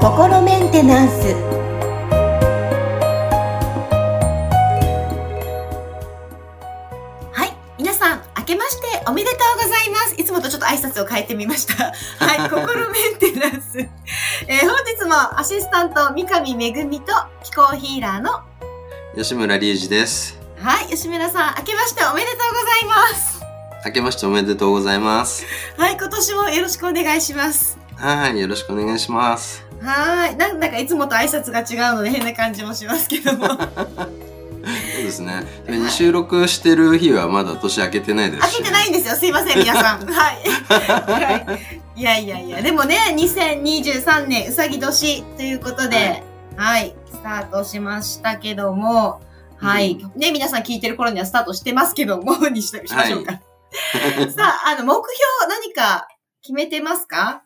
心メンテナンスはい。皆さん、明けましておめでとうございます。いつもとちょっと挨拶を変えてみました。はい。心メンテナンス。えー本日もアシスタント、三上めぐみと気候ヒーラーの、吉村隆二です。はい。吉村さん、明けましておめでとうございます。明けましておめでとうございます。はい。今年もよろしくお願いします。はい、よろしくお願いします。はい。なんだかいつもと挨拶が違うので変な感じもしますけども。そうですね。収録してる日はまだ年明けてないですし、開けてないんですよ。すいません、皆さん。はい。はい。いやいやいや、でもね、2023年うさぎ年ということで、はい、スタートしましたけども、はい。ね、皆さん聞いてる頃にはスタートしてますけども、にししましょうか。さあ、あの、目標何か決めてますか？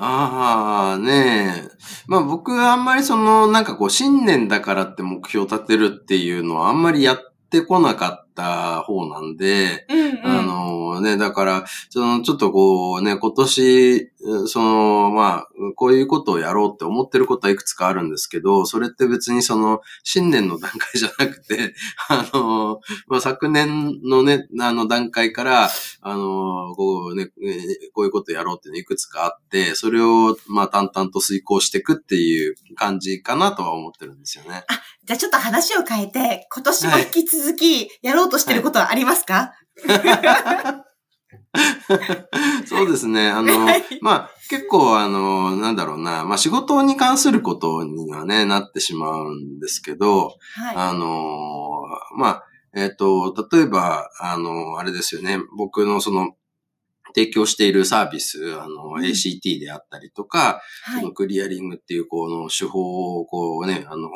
ああ、ねえ。まあ僕はあんまりその、なんかこう、新年だからって目標を立てるっていうのはあんまりやってこなかった方なんで、うんあのね、だから、その、ちょっとこうね、今年、その、まあ、こういうことをやろうって思ってることはいくつかあるんですけど、それって別にその、新年の段階じゃなくて、あの、まあ、昨年のね、あの段階から、あの、こうね、えーこういうことやろうっていうのいくつかあって、それを、まあ、淡々と遂行していくっていう感じかなとは思ってるんですよね。じゃあちょっと話を変えて、今年も引き続きやろうとしてることはありますか、そうですね。あのはい、まあ、結構、あの、なんだろうな、まあ、仕事に関することにはね、なってしまうんですけど、はい。あの、まあ、えっ、と、例えば、あの、あれですよね、僕のその、提供しているサービス、あの、うん ACT であったりとか、はいその。クリアリングっていう、この手法を、こうね、あの、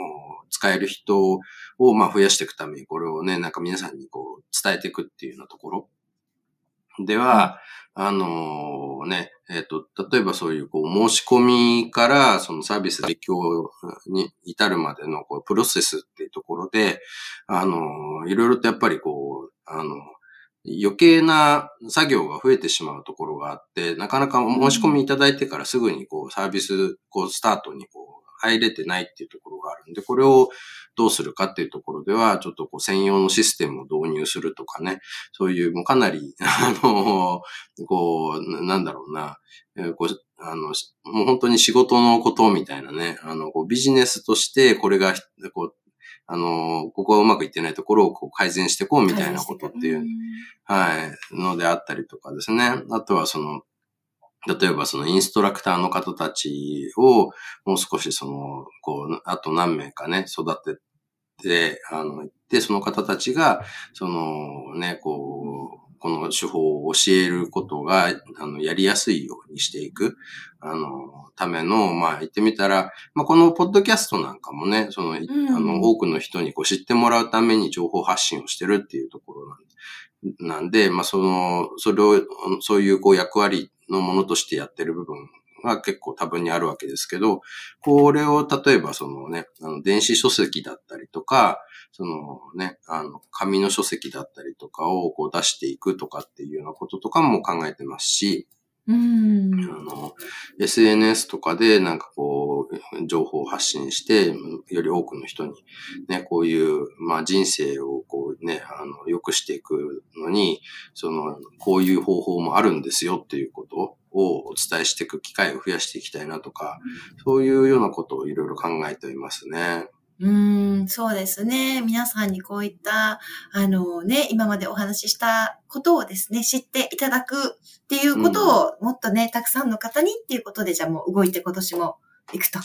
使える人を、まあ、増やしていくために、これをね、なんか皆さんにこう、伝えていくっていうようなところ。では、あのね、えっ、と、例えばそういう、こう、申し込みから、そのサービス提供に至るまでの、こう、プロセスっていうところで、あのいろいろとやっぱりこう、あの、余計な作業が増えてしまうところがあって、なかなかお申し込みいただいてからすぐにこうサービス、こうスタートにこう入れてないっていうところがあるんで、これをどうするかっていうところでは、ちょっとこう専用のシステムを導入するとかね、そういうもうかなり、あの、こう、ななんだろうな、えーこうあの、しもう本当に仕事のことみたいなね、あの、こうビジネスとしてこれが、こう、あの、ここはうまくいってないところをこう改善していこうみたいなことっていう、はい、のであったりとかですね。あとはその、例えばそのインストラクターの方たちをもう少しその、こう、あと何名かね、育てて、あの、で、その方たちが、そのね、こう、この手法を教えることが、あの、やりやすいようにしていく、あの、ための、まあ、言ってみたら、まあ、このポッドキャストなんかもね、その、いうん。あの、多くの人にこう知ってもらうために情報発信をしてるっていうところなんで、なんで、まあ、その、それを、そういうこう役割のものとしてやってる部分が結構多分にあるわけですけど、これを例えばそのね、あの電子書籍だったりとか、そのね、あの、紙の書籍だったりとかをこう出していくとかっていうようなこととかも考えてますし、うん。あの、SNS とかでなんかこう、情報を発信して、より多くの人にね、こういう、まあ人生をこうね、あの、良くしていくのに、その、こういう方法もあるんですよっていうことをお伝えしていく機会を増やしていきたいなとか、そういうようなことをいろいろ考えていますね。うーん、そうですね。皆さんにこういった、あのね、今までお話ししたことをですね、知っていただくっていうことを、もっとね、たくさんの方にっていうことで、じゃあもう動いて今年も行くと。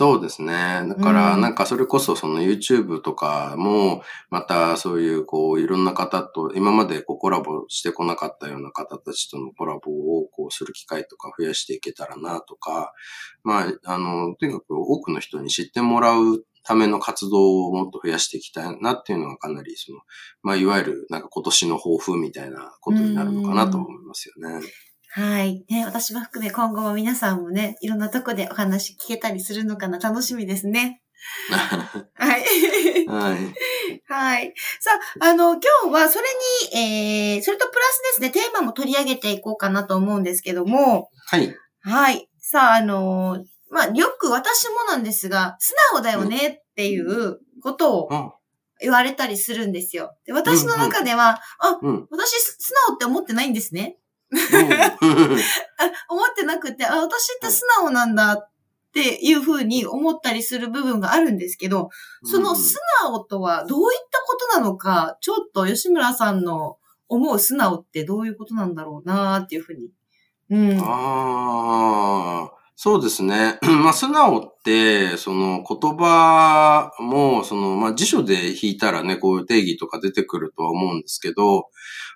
そうですね。だから、うんなんかそれこそその YouTube とかも、またそういうこういろんな方と、今までこうコラボしてこなかったような方たちとのコラボをこうする機会とか増やしていけたらなとか、まあ、あの、とにかく多くの人に知ってもらうための活動をもっと増やしていきたいなっていうのがかなりその、まあ、いわゆるなんか今年の抱負みたいなことになるのかなと思いますよね。はい。ね、私も含め今後も皆さんもね、いろんなとこでお話聞けたりするのかな、楽しみですね。はい。はい。はい。さあ、あの、今日はそれに、えー、それとプラスですね、テーマも取り上げていこうかなと思うんですけども、はい。はい。さあ、あの、まあ、よく私もなんですが、素直だよねっていうことをうん。言われたりするんですよ。で私の中では、あ、うん。私素直って思ってないんですね。思ってなくて、あ、私って素直なんだっていうふうに思ったりする部分があるんですけど、その素直とはどういったことなのか、ちょっと吉村さんの思う素直ってどういうことなんだろうなっていうふうに。うん。ああ、そうですね。まあ、素直って、その言葉も、その、まあ、辞書で引いたらね、こういう定義とか出てくるとは思うんですけど、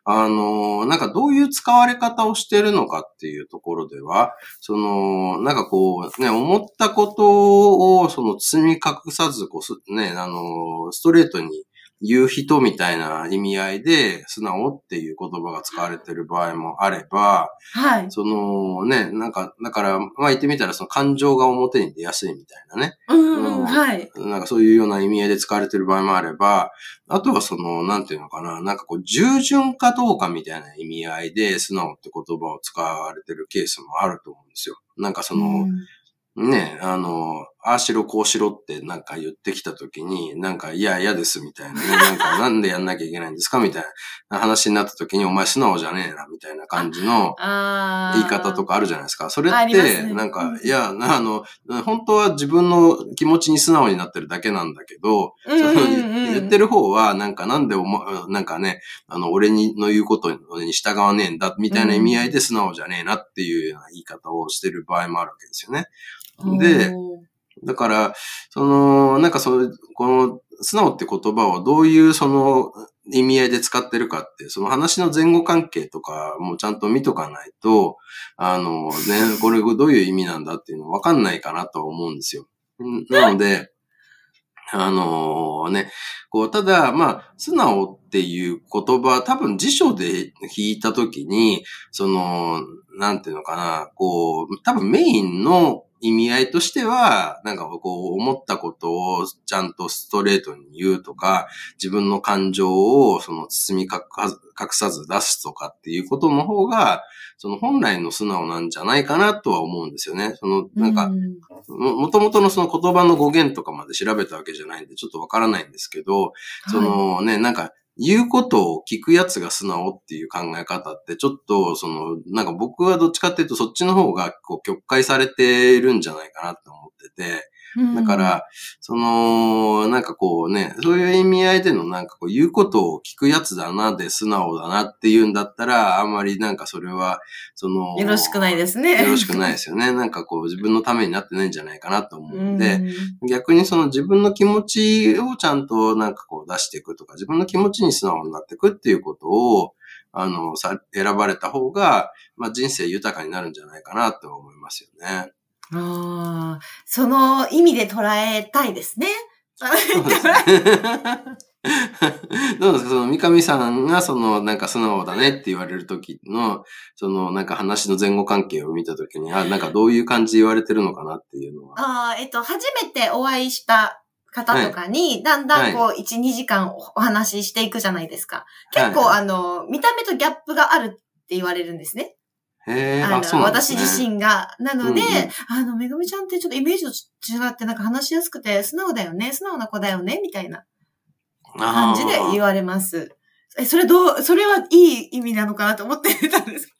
あの、なんかどういう使われ方をしてるのかっていうところでは、その、なんかこう、ね、思ったことを、その、包み隠さず、こう、ね、あの、ストレートに言う人みたいな意味合いで、素直っていう言葉が使われてる場合もあれば、はい。そのね、なんか、だから、まあ言ってみたらその感情が表に出やすいみたいなね。うん、うんはい。なんかそういうような意味合いで使われてる場合もあれば、あとはその、なんていうのかな、なんかこう、従順かどうかみたいな意味合いで、素直って言葉を使われてるケースもあると思うんですよ。なんかその、うんね、あの、ああしろこうしろってなんか言ってきたときに、なんか、いや、嫌ですみたいなね、なんか、なんでやんなきゃいけないんですかみたいな話になったときに、お前素直じゃねえな、みたいな感じの言い方とかあるじゃないですか。それあって、なんか、いや、あの、本当は自分の気持ちに素直になってるだけなんだけど、うんうんう言ってる方は、なんか、なんでおま、なんかね、あの、俺にの言うことに従わねえんだ、みたいな意味合いで素直じゃねえなっていうような言い方をしてる場合もあるわけですよね。でだから、その、なんかそういう、この、素直って言葉をどういうその意味合いで使ってるかって、その話の前後関係とかもちゃんと見とかないと、あの、ね、これどういう意味なんだっていうのわかんないかなと思うんですよ。なので、あのね、こう、ただ、まあ、素直っていう言葉、多分辞書で引いたときに、その、なんていうのかな、こう、多分メインの意味合いとしては、なんかこう、思ったことをちゃんとストレートに言うとか、自分の感情をその包み隠さず出すとかっていうことの方が、その本来の素直なんじゃないかなとは思うんですよね。その、なんか、もともとのその言葉の語源とかまで調べたわけじゃないんで、ちょっとわからないんですけど、そのね、なんか、言うことを聞くやつが素直っていう考え方って、ちょっと、その、なんか僕はどっちかっていうと、そっちの方が、こう、曲解されてるんじゃないかなって思ってて、だか、ら、その、なんかこうね、そういう意味合いでのなんかこう言うことを聞くやつだなで素直だなっていうんだったら、あんまりなんかそれは、その、よろしくないですね。よろしくないですよね。なんかこう自分のためになってないんじゃないかなと思うんで、うん逆にその自分の気持ちをちゃんとなんかこう出していくとか、自分の気持ちに素直になっていくっていうことを、あの、さ、選ばれた方が、まあ人生豊かになるんじゃないかなと思いますよね。ああ、その意味で捉えたいですね。どうですか？その三上さんがそのなんか素直だねって言われる時の、そのなんか話の前後関係を見た時に、あ、なんかどういう感じで言われてるのかなっていうのは。ああ、えっと、初めてお会いした方とかに、だんだんこう、1、2時間お話ししていくじゃないですか。結構、はいあの、見た目とギャップがあるって言われるんですね。へえ、あの私ね。自身が。なので、あの、めぐみちゃんってちょっとイメージと違ってなんか話しやすくて素直だよね、素直な子だよね、みたいな感じで言われます。え、それどう、それはいい意味なのかなと思ってたんです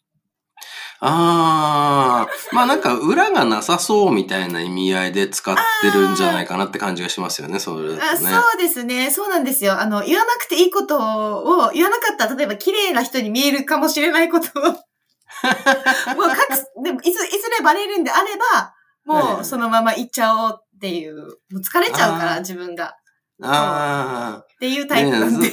ああ、まあなんか裏がなさそうみたいな意味合いで使ってるんじゃないかなって感じがしますよね、それだあ。そうですね。そうなんですよ。あの、言わなくていいことを、言わなかったら、例えば綺麗な人に見えるかもしれないことを、もう隠す、でも、いず、いずれバレるんであれば、もうそのまま言っちゃおうっていう、もう疲れちゃうから、自分が。あっていうタイプなんで。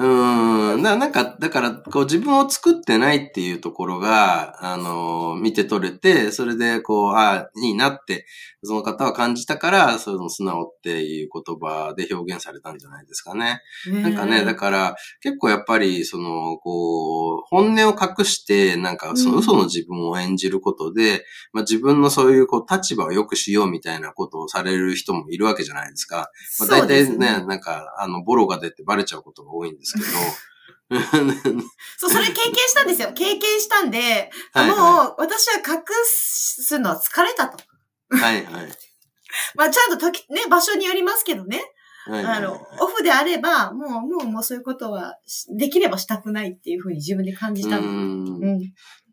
ねうん。ななんか、だから、こう自分を作ってないっていうところが、あの、見て取れて、それで、こう、ああ、いいなって、その方は感じたから、その素直っていう言葉で表現されたんじゃないですかね。なんかね、だから、結構やっぱり、その、こう、本音を隠して、なんか、その嘘の自分を演じることで、うん、まあ自分のそういう、こう、立場を良くしようみたいなことをされる人もいるわけじゃないですか。まあ大体ね、ねなんか、あの、ボロが出てバレちゃうことが多いんですけど、そう、それ経験したんですよ。経験したんで、はいはい、もう、私は隠すのは疲れたと。はいはい。まあ、ちゃんと時、ね、場所によりますけどね。はいはい、あの、オフであれば、もう、もう、もうそういうことは、できればしたくないっていうふうに自分で感じたの。うんうん、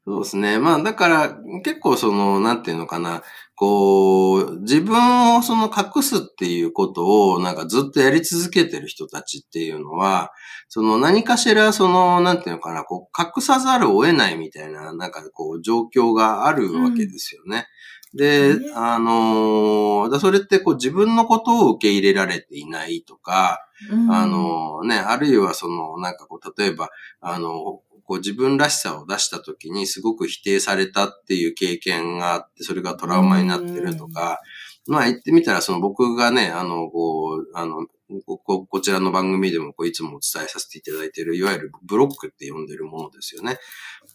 そうですね。まあ、だから、結構その、なんていうのかな。こう、自分をその隠すっていうことをなんかずっとやり続けてる人たちっていうのは、その何かしらその、なんていうのかな、こう、隠さざるを得ないみたいな、なんかこう、状況があるわけですよね。うん、で、あのー、それってこう自分のことを受け入れられていないとか、うん、あのー、ね、あるいはその、なんかこう、例えば、あの、こう自分らしさを出した時にすごく否定されたっていう経験があって、それがトラウマになってるとか、まあ言ってみたら、その僕がね、あの、こう、あの、ここちらの番組でもこういつもお伝えさせていただいている、いわゆるブロックって呼んでるものですよね。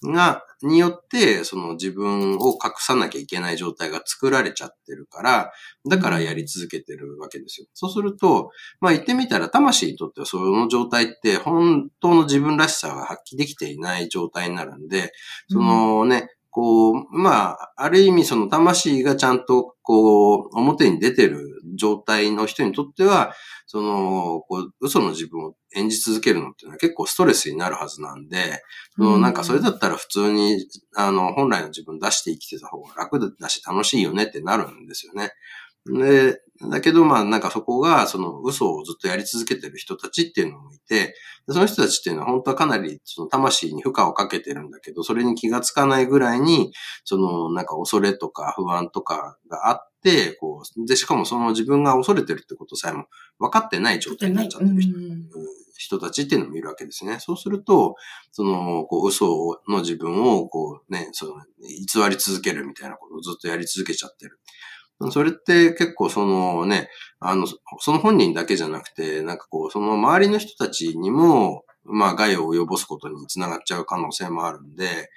が、によって、その自分を隠さなきゃいけない状態が作られちゃってるから、だからやり続けてるわけですよ。そうすると、まあ言ってみたら、魂にとってはその状態って本当の自分らしさが発揮できていない状態になるんで、そのね、こう、まあ、ある意味その魂がちゃんとこう、表に出てる状態の人にとっては、その、こう、嘘の自分を演じ続けるのっていうのは結構ストレスになるはずなんで、そのなんかそれだったら普通に、あの、本来の自分出して生きてた方が楽だし楽しいよねってなるんですよね。で、だけど、まあ、なんかそこが、その嘘をずっとやり続けてる人たちっていうのもいて、その人たちっていうのは本当はかなり、その魂に負荷をかけてるんだけど、それに気がつかないぐらいに、その、なんか恐れとか不安とかがあって、こう、で、しかもその自分が恐れてるってことさえも分かってない状態になっちゃってる人,、人たちっていうのもいるわけですね。そうすると、その、こう、嘘の自分を、こうね、その、偽り続けるみたいなことをずっとやり続けちゃってる。それって結構そのね、あの、その本人だけじゃなくて、なんかこう、その周りの人たちにも、まあ害を及ぼすことにつながっちゃう可能性もあるんで、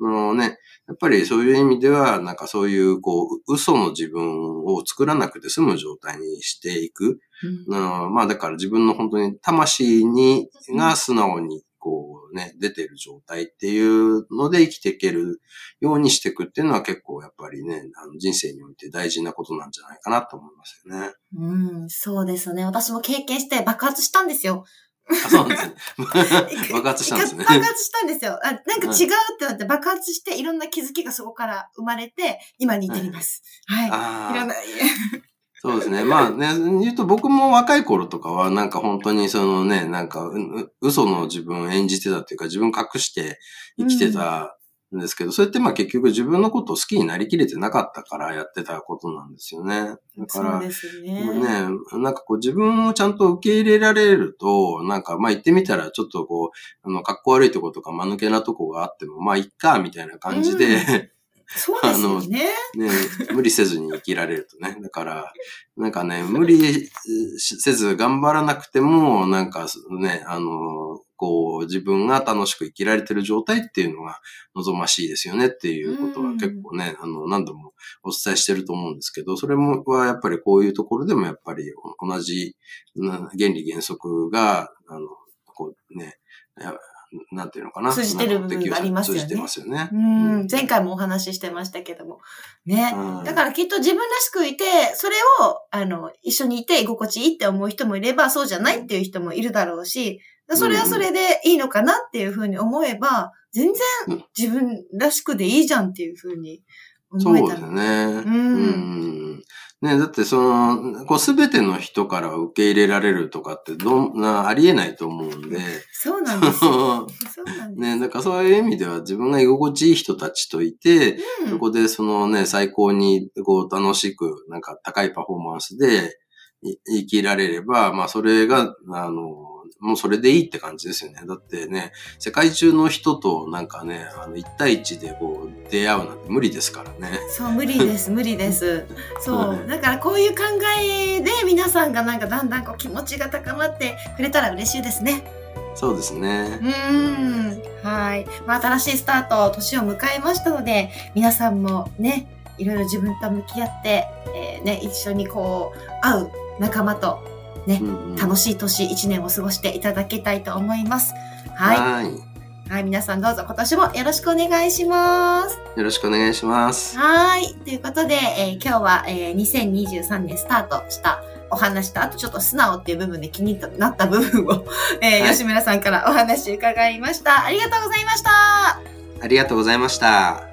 あのね、やっぱりそういう意味では、なんかそういう、こう、嘘の自分を作らなくて済む状態にしていく。うん、まあだから自分の本当に魂に、が素直にこうね、出てる状態っていうので生きていけるようにしていくっていうのは結構やっぱりね、あの人生において大事なことなんじゃないかなと思いますよね。うん、そうですね。私も経験して爆発したんですよ。あそうなんですね。爆発したんですね。爆発したんですよ。あなんか違うってなって爆発していろんな気づきがそこから生まれて、今に至ります。はい。はい、いろんな、そうですね。まあね、言うと僕も若い頃とかはなんか本当にそのね、なんか嘘の自分を演じてたっていうか自分隠して生きてたんですけど、うん、それってまあ結局自分のことを好きになりきれてなかったからやってたことなんですよね。だから、そうですね。ね、なんかこう自分をちゃんと受け入れられると、なんかまあ言ってみたらちょっとこう、あの、格好悪いとことか間抜けなとこがあっても、まあいっか、みたいな感じで、うんそうですよね。ね、無理せずに生きられるとね。だから、なんかね、無理せず頑張らなくても、なんかね、あの、こう、自分が楽しく生きられてる状態っていうのが望ましいですよねっていうことは結構ね、あの、何度もお伝えしてると思うんですけど、それもはやっぱりこういうところでもやっぱり同じ原理原則が、あの、こうね、なんていうのかな。通じてる部分がありますよね。通じてますよね。うん。前回もお話ししてましたけども。ね。だからきっと自分らしくいて、それを、あの、一緒にいて居心地いいって思う人もいれば、そうじゃないっていう人もいるだろうし、それはそれでいいのかなっていうふうに思えば、全然自分らしくでいいじゃんっていうふうに思えた。そうですね。うん。うんね、だってその、こうすべての人から受け入れられるとかってどんな、ありえないと思うんで。そうなんですよ。そうなんですね、だからそういう意味では自分が居心地いい人たちといて、うん、そこでそのね、最高にこう楽しく、なんか高いパフォーマンスで生きられれば、まあそれが、あの、もうそれでいいって感じですよね。だってね、世界中の人となんかね、あの、1対1でこう、出会うなんて無理ですからね。そう、無理です、無理です。そう。だからこういう考えで皆さんがなんかだんだんこう気持ちが高まってくれたら嬉しいですね。そうですねう。ーん。はい。まあ、新しいスタート、年を迎えましたので、皆さんもね、いろいろ自分と向き合って、えーね、一緒にこう、会う仲間とね、うんうん楽しい年一年を過ごしていただきたいと思います。はい。はい。はい、皆さんどうぞ今年もよろしくお願いします。よろしくお願いします。はい。ということで、えー今日は、えー2023年スタートしたお話と、あとちょっと素直っていう部分で気になった部分を、えーはい吉村さんからお話伺いました。ありがとうございました。ありがとうございました。